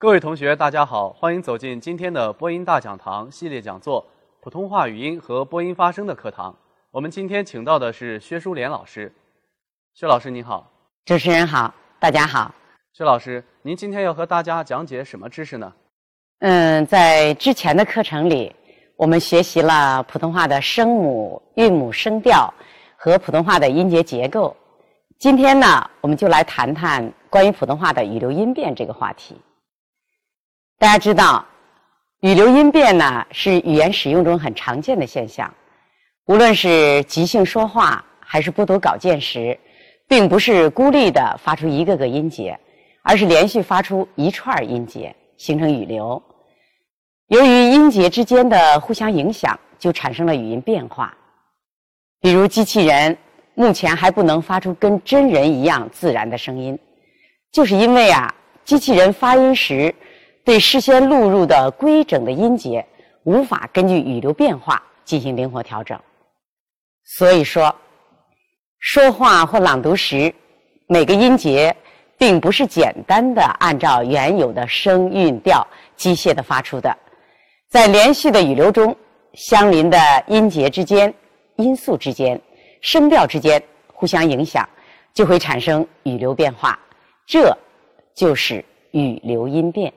各位同学，大家好，欢迎走进今天的播音大讲堂系列讲座《普通话语音和播音发声》的课堂。我们今天请到的是薛淑莲老师。薛老师您好，主持人好，大家好。薛老师，您今天要和大家讲解什么知识呢？嗯，在之前的课程里，我们学习了普通话的声母、韵母、声调和普通话的音节结构。今天呢，我们就来谈谈关于普通话的语流音变这个话题。大家知道，语流音变呢是语言使用中很常见的现象。无论是即兴说话还是播读稿件时，并不是孤立的发出一个个音节，而是连续发出一串音节，形成语流。由于音节之间的互相影响，就产生了语音变化。比如，机器人目前还不能发出跟真人一样自然的声音，就是因为啊，机器人发音时。对事先录入的规整的音节，无法根据语流变化进行灵活调整。所以说，说话或朗读时，每个音节并不是简单的按照原有的声韵调机械的发出的，在连续的语流中，相邻的音节之间、音素之间、声调之间互相影响，就会产生语流变化，这就是语流音变。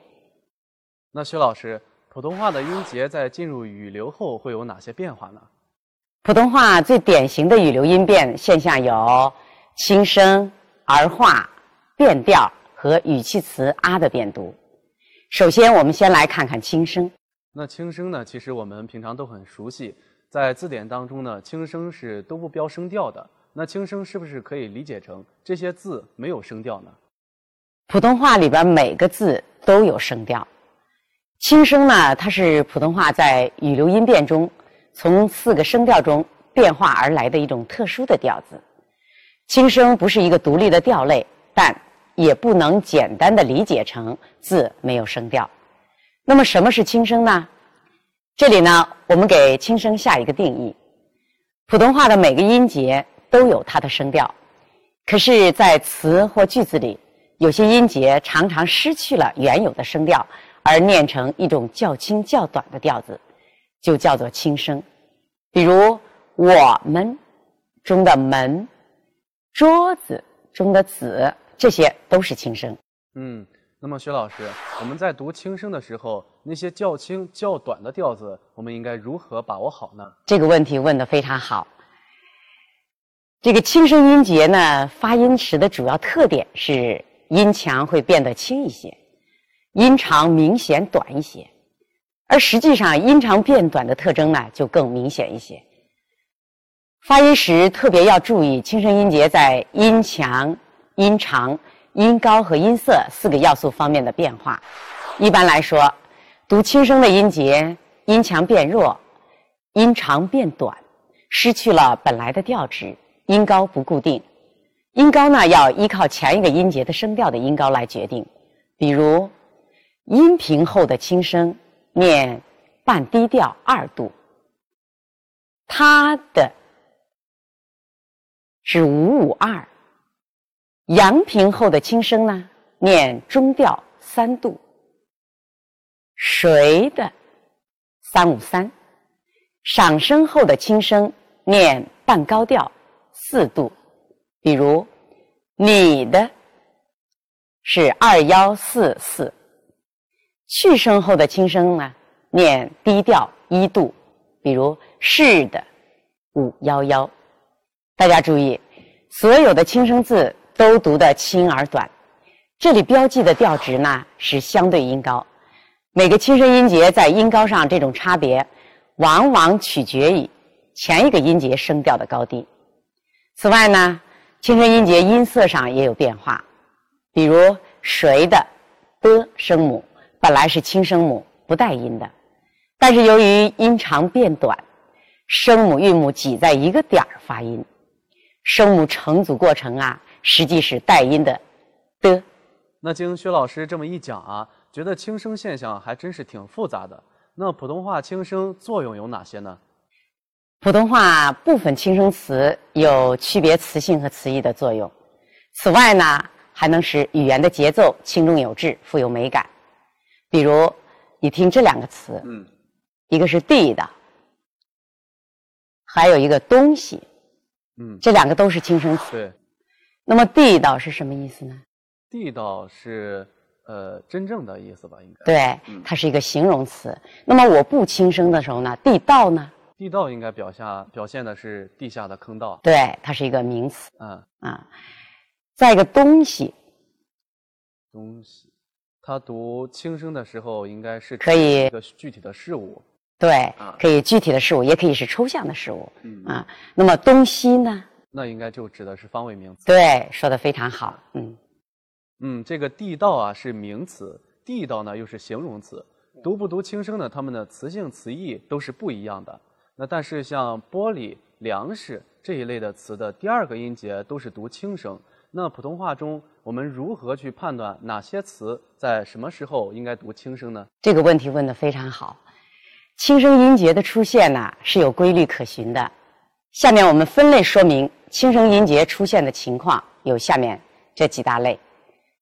那薛老师，普通话的音节在进入语流后会有哪些变化呢？普通话最典型的语流音变现象有轻声、儿化、变调和语气词“啊”的变读。首先，我们先来看看轻声。那轻声呢？其实我们平常都很熟悉，在字典当中呢，轻声是都不标声调的。那轻声是不是可以理解成这些字没有声调呢？普通话里边每个字都有声调。轻声呢，它是普通话在语流音变中从四个声调中变化而来的一种特殊的调子。轻声不是一个独立的调类，但也不能简单的理解成字没有声调。那么什么是轻声呢？这里呢，我们给轻声下一个定义：普通话的每个音节都有它的声调，可是，在词或句子里，有些音节常常失去了原有的声调。而念成一种较轻较短的调子，就叫做轻声。比如“我们”中的“门”，“桌子”中的“子”，这些都是轻声。嗯，那么薛老师，我们在读轻声的时候，那些较轻较短的调子，我们应该如何把握好呢？这个问题问得非常好。这个轻声音节呢，发音时的主要特点是音强会变得轻一些。音长明显短一些，而实际上音长变短的特征呢就更明显一些。发音时特别要注意轻声音节在音强、音长、音高和音色四个要素方面的变化。一般来说，读轻声的音节，音强变弱，音长变短，失去了本来的调值，音高不固定。音高呢要依靠前一个音节的声调的音高来决定，比如。阴平后的轻声念半低调二度，他的是五五二。阳平后的轻声呢念中调三度，谁的三五三。上升后的轻声念半高调四度，比如你的是二幺四四。去声后的轻声呢，念低调一度，比如是的五幺幺。大家注意，所有的轻声字都读得轻而短。这里标记的调值呢是相对音高，每个轻声音节在音高上这种差别，往往取决于前一个音节声调的高低。此外呢，轻声音节音色上也有变化，比如谁的的声母。本来是轻声母不带音的，但是由于音长变短，声母韵母挤在一个点儿发音，声母成组过程啊，实际是带音的的。那经薛老师这么一讲啊，觉得轻声现象还真是挺复杂的。那普通话轻声作用有哪些呢？普通话部分轻声词有区别词性和词义的作用，此外呢，还能使语言的节奏轻重有致，富有美感。比如你听这两个词，嗯一个是地的，还有一个东西，嗯，这两个都是轻声词。对，那么地道是什么意思呢？地道是呃真正的意思吧？应该对嗯，它是一个形容词。那么我不轻声的时候呢，地道呢？地道应该表下表现的是地下的坑道。对，它是一个名词嗯，啊。再一个东西，东西，它读轻声的时候应该是可以指一个具体的事物。对啊，可以具体的事物，也可以是抽象的事物嗯啊。那么东西呢？那应该就指的是方位名词。对，说的非常好。嗯，嗯，这个地道啊是名词，地道呢又是形容词。读不读轻声呢？它们的词性词义都是不一样的。那但是像玻璃、粮食这一类的词的第二个音节都是读轻声。那普通话中我们如何去判断哪些词在什么时候应该读轻声呢？这个问题问得非常好。轻声音节的出现呢是有规律可循的。下面我们分类说明轻声音节出现的情况，有下面这几大类。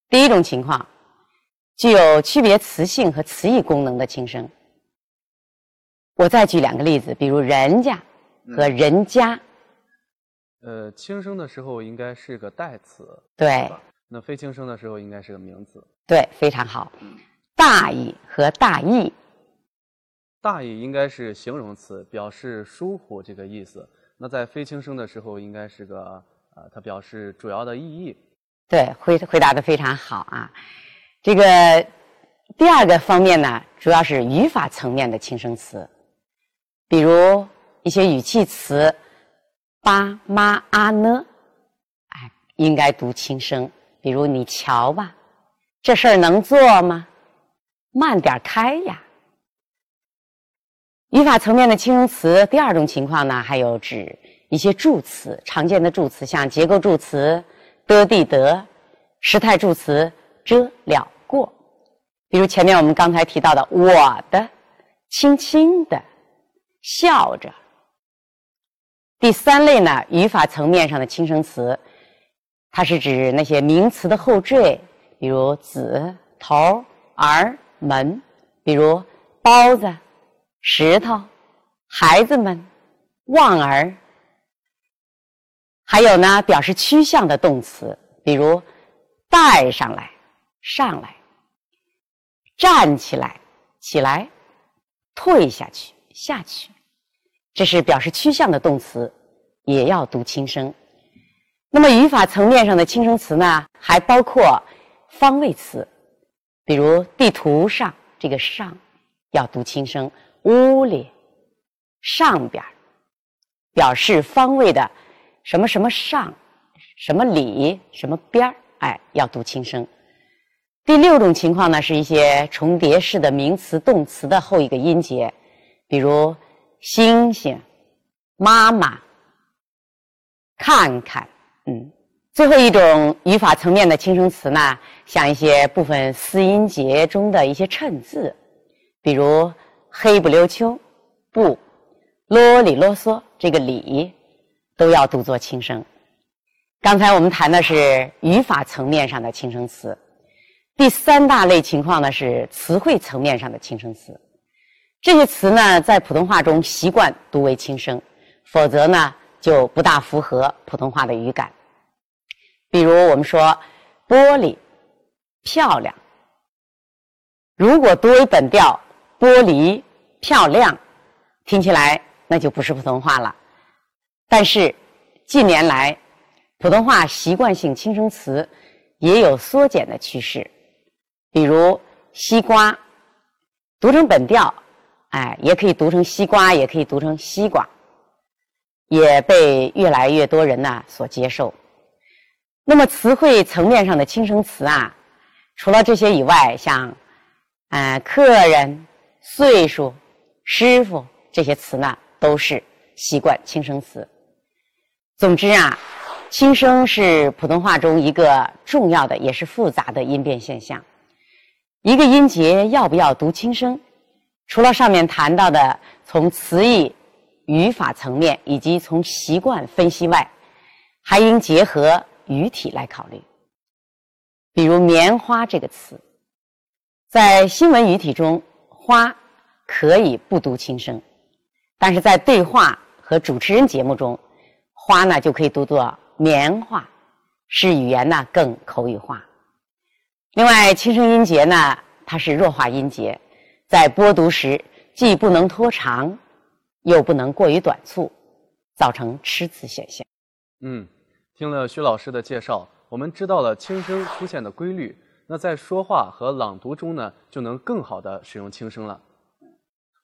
第一种情况，具有区别词性和词义功能的轻声。我再举两个例子，比如人家和人家，呃，轻声的时候应该是个代词，对吧？那非轻声的时候应该是个名词。对，非常好。大意和大意，大意应该是形容词，表示疏忽这个意思。那在非轻声的时候，应该是个呃，它表示主要的意义。对，回回答的非常好啊。这个第二个方面呢，主要是语法层面的轻声词，比如一些语气词，爸妈啊呢，哎，应该读轻声。比如你瞧吧，这事儿能做吗？慢点开呀。语法层面的轻声词，第二种情况呢，还有指一些助词，常见的助词，像结构助词的、地、得，时态助词遮、了、过。比如前面我们刚才提到的“我的”、“轻轻的”、“笑着”。第三类呢，语法层面上的轻声词，它是指那些名词的后缀，比如子、头、儿、门，比如包子、石头、孩子们、望儿。还有呢，表示趋向的动词，比如带上来、上来、站起来、起来、退下去、下去，这是表示趋向的动词，也要读轻声。那么语法层面上的轻声词呢，还包括方位词，比如地图上这个“上”要读轻声，屋里、上边表示方位的什么什么上、什么里、什么边儿，哎，要读轻声。第六种情况呢，是一些重叠式的名词、动词的后一个音节，比如星星、妈妈、看看，嗯。最后一种语法层面的轻声词呢，像一些部分四音节中的一些衬字，比如黑不溜秋、不、啰里啰嗦，这个里都要读作轻声。刚才我们谈的是语法层面上的轻声词，第三大类情况呢是词汇层面上的轻声词。这些词呢，在普通话中习惯读为轻声，否则呢就不大符合普通话的语感。比如我们说玻璃漂亮，如果读为本调，玻璃漂亮，听起来那就不是普通话了。但是近年来，普通话习惯性轻声词也有缩减的趋势，比如西瓜，读成本调，哎，也可以读成西瓜，也可以读成西瓜，也被越来越多人呢所接受。那么词汇层面上的轻声词啊，除了这些以外，像呃客人、岁数、师傅这些词呢，都是习惯轻声词。总之啊，轻声是普通话中一个重要的也是复杂的音变现象。一个音节要不要读轻声，除了上面谈到的从词义、语法层面以及从习惯分析外，还应结合语体来考虑。比如“棉花”这个词，在新闻语体中，花可以不读轻声，但是在对话和主持人节目中，花呢就可以读作棉花，使语言呢更口语化。另外，轻声音节呢，它是弱化音节，在播读时既不能拖长，又不能过于短促，造成吃字现象。嗯，听了徐老师的介绍，我们知道了轻声出现的规律。那在说话和朗读中呢，就能更好的使用轻声了。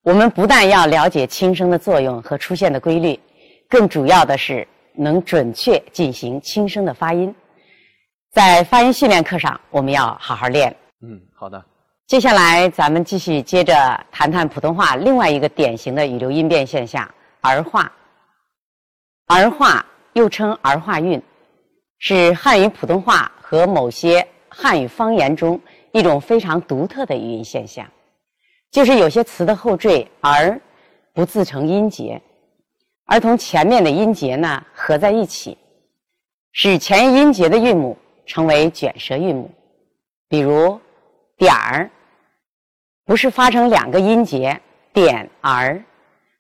我们不但要了解轻声的作用和出现的规律，更主要的是能准确进行轻声的发音。在发音训练课上，我们要好好练。嗯，好的。接下来，咱们继续接着谈谈普通话另外一个典型的语流音变现象——儿化。儿化又称儿化韵，是汉语普通话和某些汉语方言中一种非常独特的语音现象，就是有些词的后缀“儿”不自成音节，而同前面的音节呢合在一起，使前音节的韵母。成为卷舌韵母，比如“点儿”，不是发成两个音节“点儿”，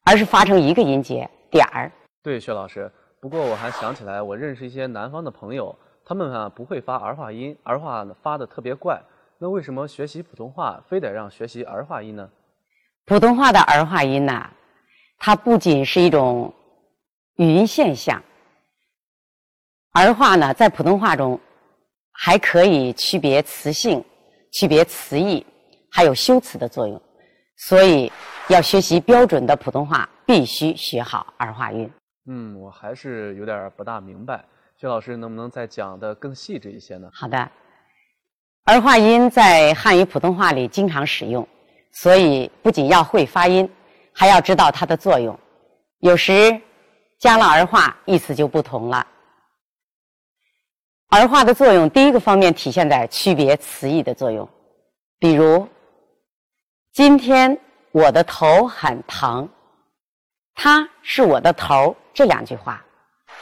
而是发成一个音节“点儿”。对，薛老师。不过我还想起来，我认识一些南方的朋友，他们啊不会发儿化音，儿化发的特别怪。那为什么学习普通话非得让学习儿化音呢？普通话的儿化音呢，它不仅是一种语音现象，儿化呢在普通话中。还可以区别词性、区别词义，还有修辞的作用。所以，要学习标准的普通话，必须学好儿化韵。嗯，我还是有点不大明白，薛老师能不能再讲的更细致一些呢？好的，儿化音在汉语普通话里经常使用，所以不仅要会发音，还要知道它的作用。有时加了儿化，意思就不同了。儿化的作用，第一个方面体现在区别词义的作用，比如“今天我的头很疼”，“他是我的头”这两句话，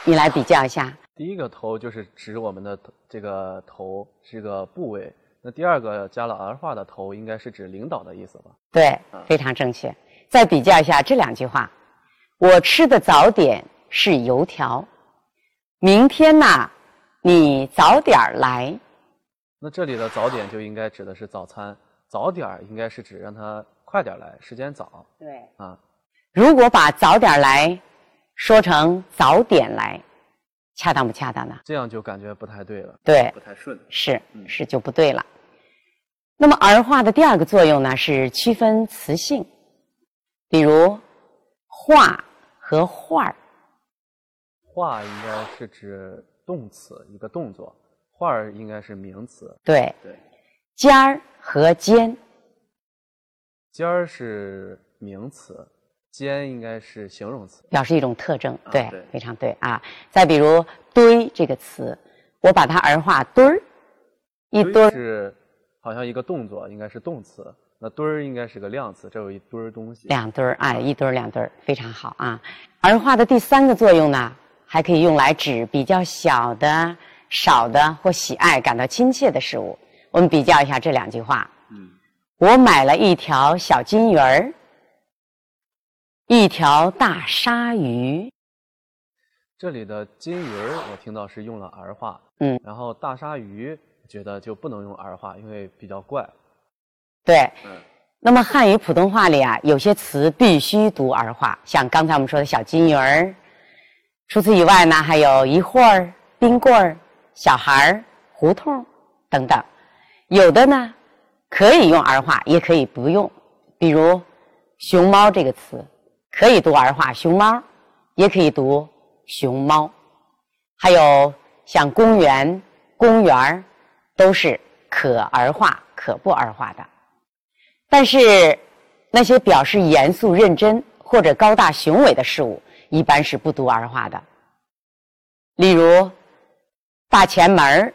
你来比较一下。第一个“头”就是指我们的这个头是个部位，那第二个加了儿化的“头”，应该是指领导的意思吧？对，非常正确。再比较一下这两句话：“我吃的早点是油条”，明天呢？你早点来。那这里的早点就应该指的是早餐，早点儿应该是指让他快点来，时间早。对。啊，如果把早点来说成早点来，恰当不恰当呢？这样就感觉不太对了。对。不太顺。是是就不对了。那么儿化的第二个作用呢，是区分词性，比如画和画儿。画应该是指。动词一个动作，画儿应该是名词。对对，尖儿和尖，尖儿是名词，尖应该是形容词，表示一种特征。对，非常对啊。再比如堆这个词，我把它儿化堆儿，一堆儿是好像一个动作，应该是动词。那堆儿应该是个量词，这有一堆儿东西。两堆儿，哎，一堆儿两堆儿，非常好啊。儿化的第三个作用呢？还可以用来指比较小的、少的或喜爱、感到亲切的事物。我们比较一下这两句话。嗯，我买了一条小金鱼儿，一条大鲨鱼。这里的金鱼儿，我听到是用了儿化。嗯，然后大鲨鱼觉得就不能用儿化，因为比较怪。对。嗯。那么汉语普通话里啊，有些词必须读儿化，像刚才我们说的小金鱼儿。除此以外呢，还有一会儿、冰棍儿、小孩儿、胡同等等。有的呢可以用儿化，也可以不用。比如“熊猫”这个词，可以读儿化“熊猫”，也可以读“熊猫”。还有像公园、公园儿，都是可儿化、可不儿化的。但是那些表示严肃认真或者高大雄伟的事物。一般是不读儿化的，例如大前门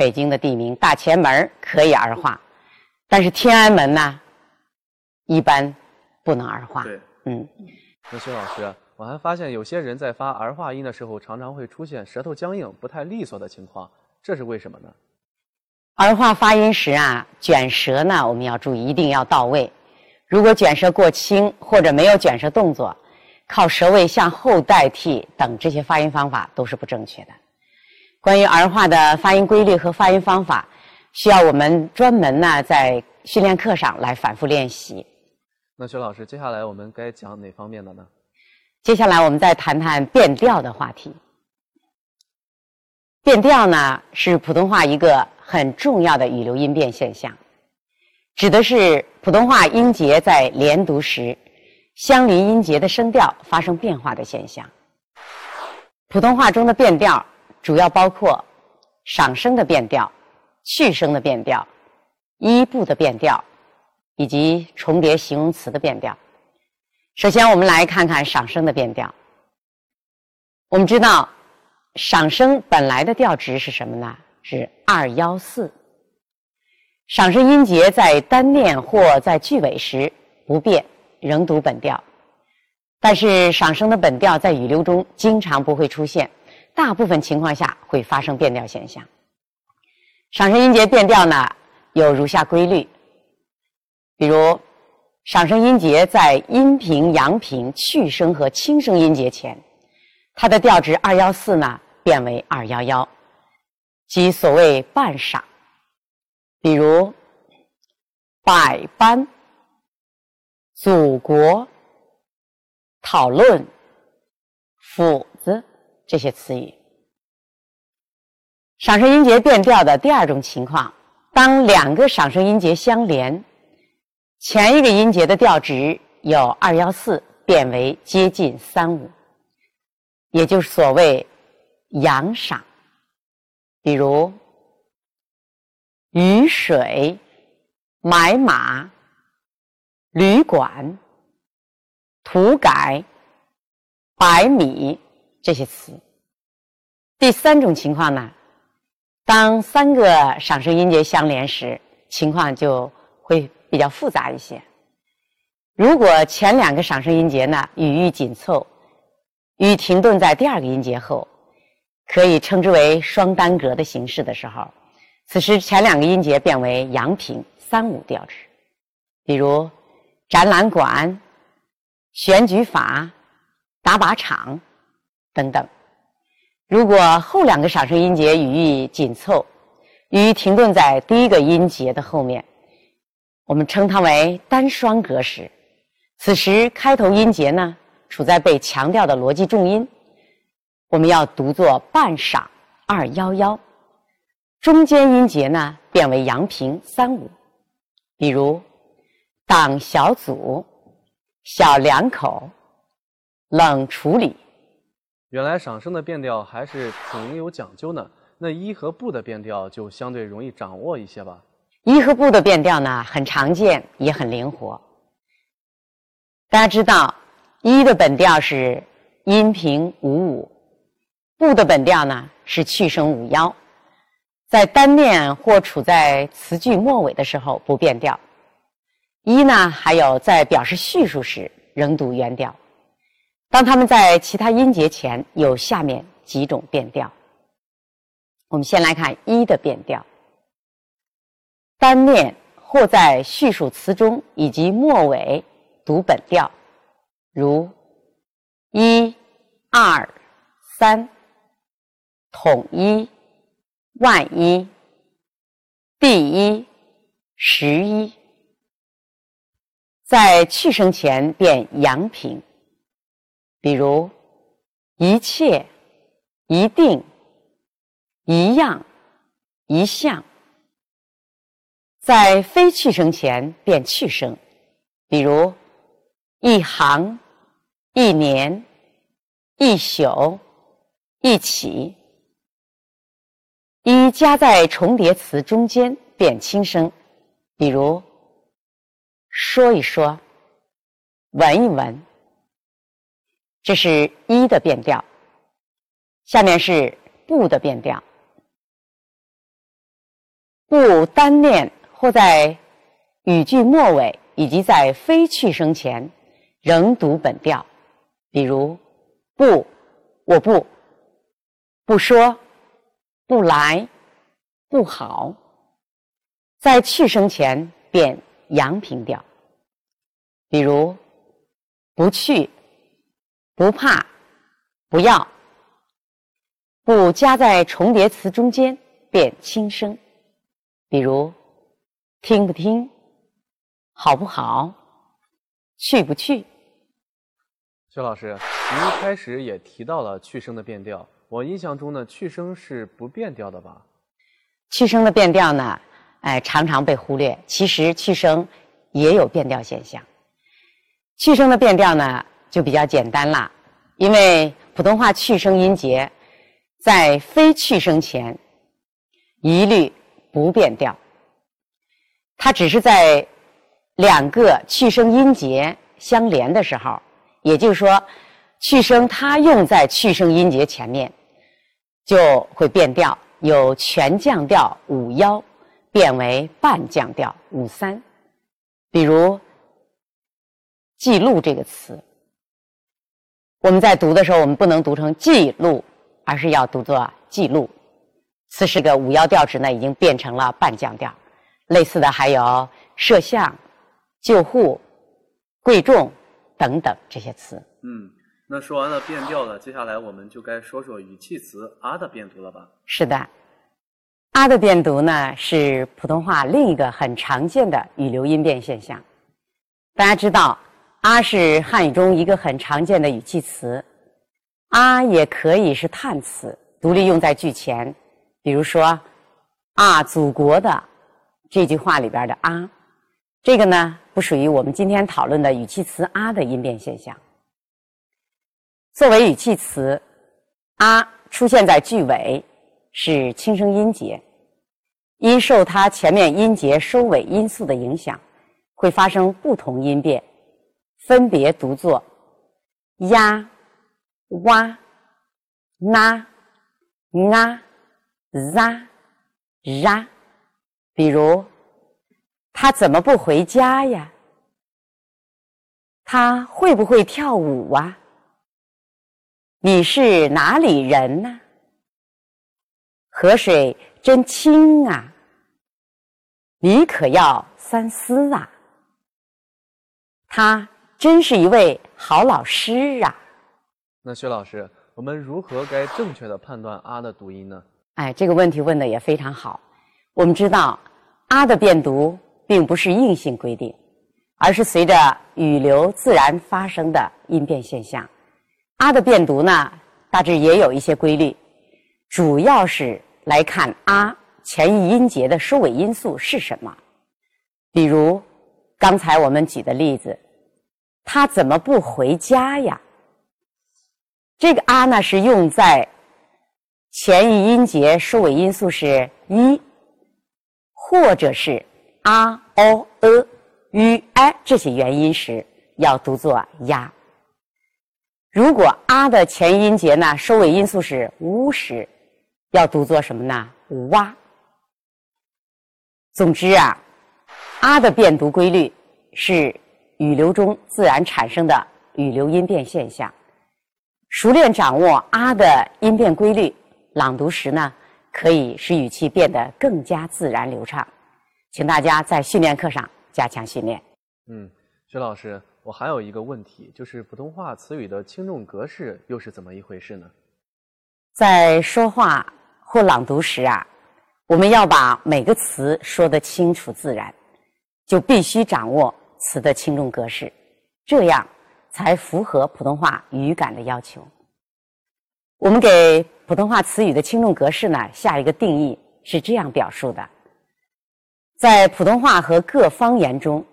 北京的地名大前门可以儿化，但是天安门呢，一般不能儿化。对，嗯。那薛老师，我还发现有些人在发儿化音的时候，常常会出现舌头僵硬、不太利索的情况，这是为什么呢？儿化发音时啊，卷舌呢，我们要注意，一定要到位。如果卷舌过轻或者没有卷舌动作，靠舌位向后代替等这些发音方法都是不正确的。关于儿化的发音规律和发音方法，需要我们专门呢在训练课上来反复练习。那薛老师，接下来我们该讲哪方面的呢？接下来我们再谈谈变调的话题。变调呢是普通话一个很重要的语流音变现象，指的是普通话音节在连读时。相邻音节的声调发生变化的现象。普通话中的变调主要包括上声的变调、去声的变调、一部的变调以及重叠形容词的变调。首先，我们来看看上声的变调。我们知道，上声本来的调值是什么呢？是二幺四。上声音节在单念或在句尾时不变。仍读本调，但是上声的本调在语流中经常不会出现，大部分情况下会发生变调现象。上声音节变调呢有如下规律，比如上声音节在阴平、阳平、去声和轻声音节前，它的调值二幺四呢变为二幺幺，即所谓半上。比如百般。祖国、讨论、斧子这些词语，赏声音节变调的第二种情况，当两个赏声音节相连，前一个音节的调值由二幺四变为接近三五，也就是所谓阳赏。比如雨水、买马。旅馆、土改、百米这些词。第三种情况呢，当三个赏声音节相连时，情况就会比较复杂一些。如果前两个赏声音节呢语义紧凑，语停顿在第二个音节后，可以称之为双单格的形式的时候，此时前两个音节变为阳平三五调值，比如。展览馆、选举法、打靶场等等。如果后两个上声音节语义紧凑，语停顿在第一个音节的后面，我们称它为单双格时。此时开头音节呢处在被强调的逻辑重音，我们要读作半上二幺幺。中间音节呢变为阳平三五，比如。党小组、小两口、冷处理。原来上声的变调还是挺有讲究呢。那一和不的变调就相对容易掌握一些吧。一和不的变调呢，很常见，也很灵活。大家知道，一的本调是阴平五五，不的本调呢是去声五幺，在单念或处在词句末尾的时候不变调。一呢，还有在表示叙述时仍读原调。当他们在其他音节前有下面几种变调。我们先来看一的变调：单念或在叙述词中以及末尾读本调，如一、二、三、统一、万一、第一、十一。在去声前变阳平，比如一切、一定、一样、一项；在非去声前变去声，比如一行、一年、一宿、一起；一加在重叠词中间变轻声，比如。说一说，闻一闻，这是一的变调。下面是不的变调，不单念或在语句末尾以及在非去声前仍读本调，比如不，我不，不说，不来，不好，在去声前变阳平调，比如不去、不怕、不要。不加在重叠词中间变轻声，比如听不听、好不好、去不去。薛老师，您一开始也提到了去声的变调，我印象中呢，去声是不变调的吧？去声的变调呢，哎，常常被忽略。其实去声也有变调现象。去声的变调呢，就比较简单啦，因为普通话去声音节在非去声前一律不变调，它只是在两个去声音节相连的时候，也就是说，去声它用在去声音节前面，就会变调。由全降调五幺变为半降调五三，比如“记录”这个词，我们在读的时候，我们不能读成“记录”，而是要读作“记录”。此时的五幺调值呢，已经变成了半降调。类似的还有“摄像”“救护”“贵重”等等这些词。嗯。那说完了变调了，接下来我们就该说说语气词“啊”的变读了吧？是的，“啊”的变读呢是普通话另一个很常见的语流音变现象。大家知道，“啊”是汉语中一个很常见的语气词，“啊”也可以是叹词，独立用在句前。比如说，“啊，祖国的”这句话里边的“啊”，这个呢不属于我们今天讨论的语气词“啊”的音变现象。作为语气词，“啊”出现在句尾是轻声音节，因受它前面音节收尾因素的影响，会发生不同音变，分别读作呀、哇、那、啊、ra、ra。比如，他怎么不回家呀？他会不会跳舞啊？你是哪里人呢？河水真清啊！你可要三思啊！他真是一位好老师啊！那薛老师，我们如何该正确的判断“啊”的读音呢？哎，这个问题问的也非常好。我们知道，“啊”的变读并不是硬性规定，而是随着语流自然发生的音变现象。啊的变读呢，大致也有一些规律，主要是来看啊前一音节的收尾因素是什么。比如刚才我们举的例子，他怎么不回家呀？这个啊呢是用在前一音节收尾因素是一，或者是啊、o、呃、u、i 这些元音时，要读作呀。如果啊的前音节呢，收尾因素是乌时，要读作什么呢？哇。总之啊，啊的变读规律是语流中自然产生的语流音变现象。熟练掌握啊的音变规律，朗读时呢，可以使语气变得更加自然流畅。请大家在训练课上加强训练。嗯，薛老师。我还有一个问题，就是普通话词语的轻重格式又是怎么一回事呢？在说话或朗读时啊，我们要把每个词说得清楚自然，就必须掌握词的轻重格式，这样才符合普通话语感的要求。我们给普通话词语的轻重格式呢下一个定义是这样表述的：在普通话和各方言中。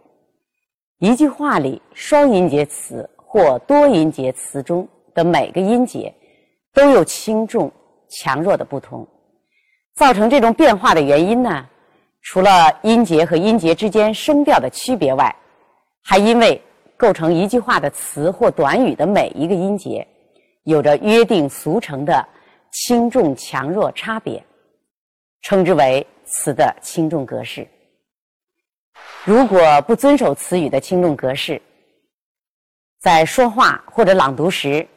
一句话里双音节词或多音节词中的每个音节都有轻重强弱的不同，造成这种变化的原因呢？除了音节和音节之间声调的区别外，还因为构成一句话的词或短语的每一个音节有着约定俗成的轻重强弱差别，称之为词的轻重格式。如果不遵守词语的轻重格式，在说话或者朗读时，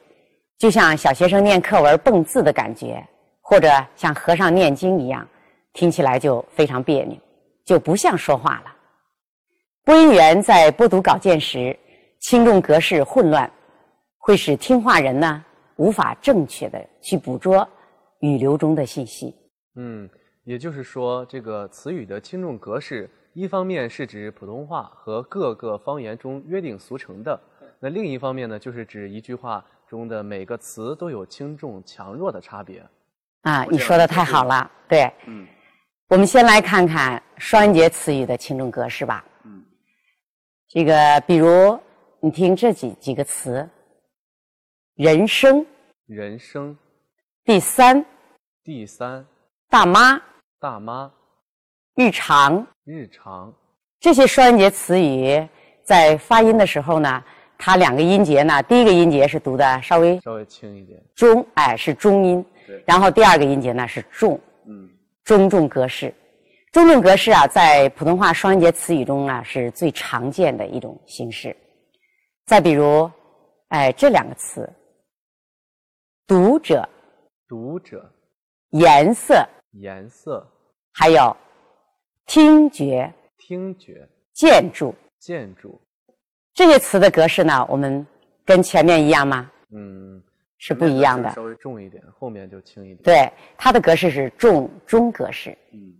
就像小学生念课文蹦字的感觉，或者像和尚念经一样，听起来就非常别扭，就不像说话了。播音员在播读稿件时，轻重格式混乱，会使听话人呢无法正确的去捕捉语流中的信息。嗯，也就是说，这个词语的轻重格式，一方面是指普通话和各个方言中约定俗成的，那另一方面呢，就是指一句话中的每个词都有轻重强弱的差别。啊，你说的太好了，对。嗯我们先来看看双音节词语的轻重格式吧。嗯，这个比如你听这几几个词：人生、人生，第三、第三，大妈、大妈，日常日常，这些双音节词语，在发音的时候呢，它两个音节呢，第一个音节是读的稍微稍微轻一点。中，哎，是中音，对，然后第二个音节呢是重。嗯中重格式，中重格式啊，在普通话双音节词语中啊是最常见的一种形式。再比如，哎，这两个词：读者、读者，颜色，颜色，还有听觉、听觉，建筑建筑，这些词的格式呢，我们跟前面一样吗？嗯，是不一样的。稍微重一点，后面就轻一点。对，它的格式是重中格式。嗯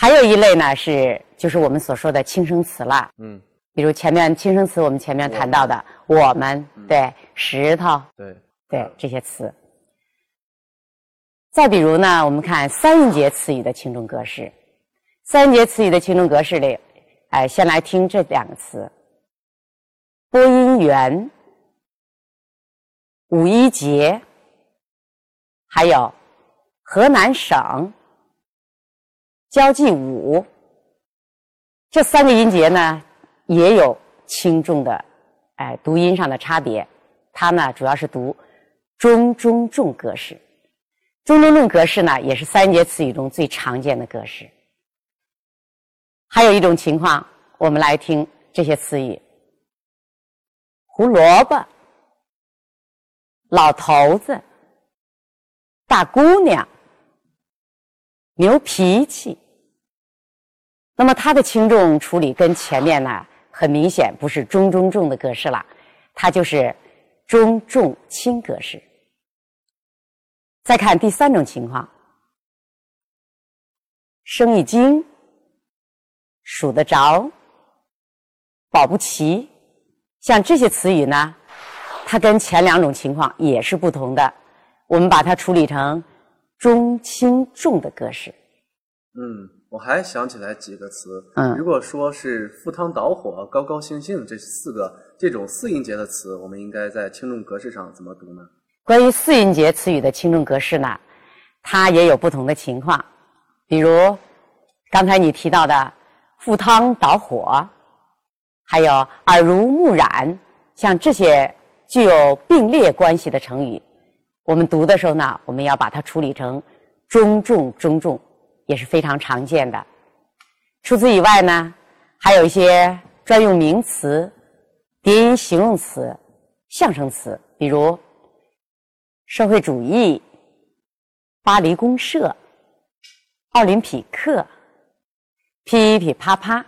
还有一类呢是就是我们所说的轻声词了。嗯，比如前面轻声词，我们前面谈到的“我们”对石头。对，对这些词。再比如呢，我们看三音节词语的轻重格式。三音节词语的轻重格式里，哎，先来听这两个词：播音员、五一节，还有河南省交际舞。这三个音节呢，也有轻重的，哎，读音上的差别。它呢，主要是读中中重格式。中中重格式呢，也是三节词语中最常见的格式。还有一种情况，我们来听这些词语：胡萝卜、老头子、大姑娘、牛脾气。那么它的轻重处理跟前面呢，很明显不是中中重的格式了，它就是中重轻格式。再看第三种情况，生意经、数得着、保不齐，像这些词语呢，它跟前两种情况也是不同的。我们把它处理成中轻重的格式。嗯，我还想起来几个词。嗯如果说是赴汤蹈火、高高兴兴这四个这种四音节的词，我们应该在轻重格式上怎么读呢？关于四音节词语的轻重格式呢，它也有不同的情况。比如刚才你提到的“赴汤蹈火”，还有“耳濡目染”，像这些具有并列关系的成语，我们读的时候呢，我们要把它处理成中重中重，也是非常常见的。除此以外呢，还有一些专用名词、叠音形容词、象声词，比如社会主义、巴黎公社、奥林匹克、噼噼啪啪。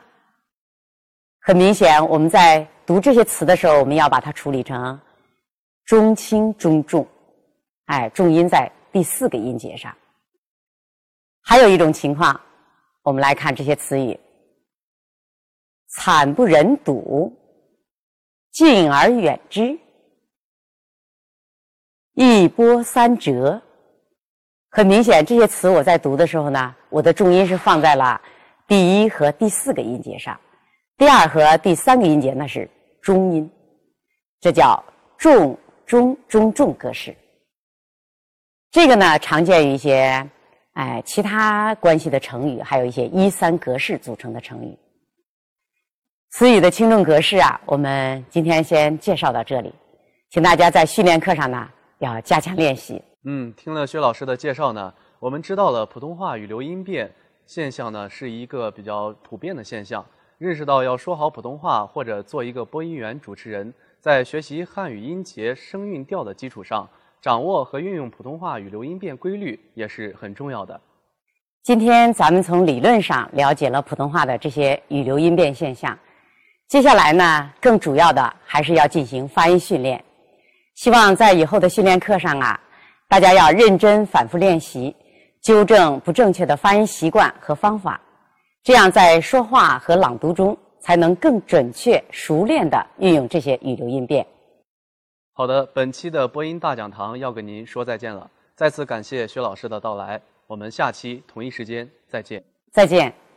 很明显，我们在读这些词的时候，我们要把它处理成中轻中重，哎，重音在第四个音节上。还有一种情况，我们来看这些词语：惨不忍睹、敬而远之、一波三折。很明显，这些词我在读的时候呢，我的重音是放在了第一和第四个音节上，第二和第三个音节那是中音，这叫重中中重格式。这个呢，常见于一些哎其他关系的成语，还有一些一三格式组成的成语。词语的轻重格式啊，我们今天先介绍到这里，请大家在训练课上呢要加强练习。嗯，听了薛老师的介绍呢，我们知道了普通话语流音变现象呢是一个比较普遍的现象，认识到要说好普通话或者做一个播音员、主持人，在学习汉语音节、声韵调的基础上，掌握和运用普通话语流音变规律也是很重要的。今天咱们从理论上了解了普通话的这些语流音变现象，接下来呢，更主要的还是要进行发音训练。希望在以后的训练课上啊，大家要认真反复练习，纠正不正确的发音习惯和方法，这样在说话和朗读中才能更准确、熟练的运用这些语流音变。好的，本期的播音大讲堂要跟您说再见了。再次感谢薛老师的到来，我们下期同一时间再见。再见。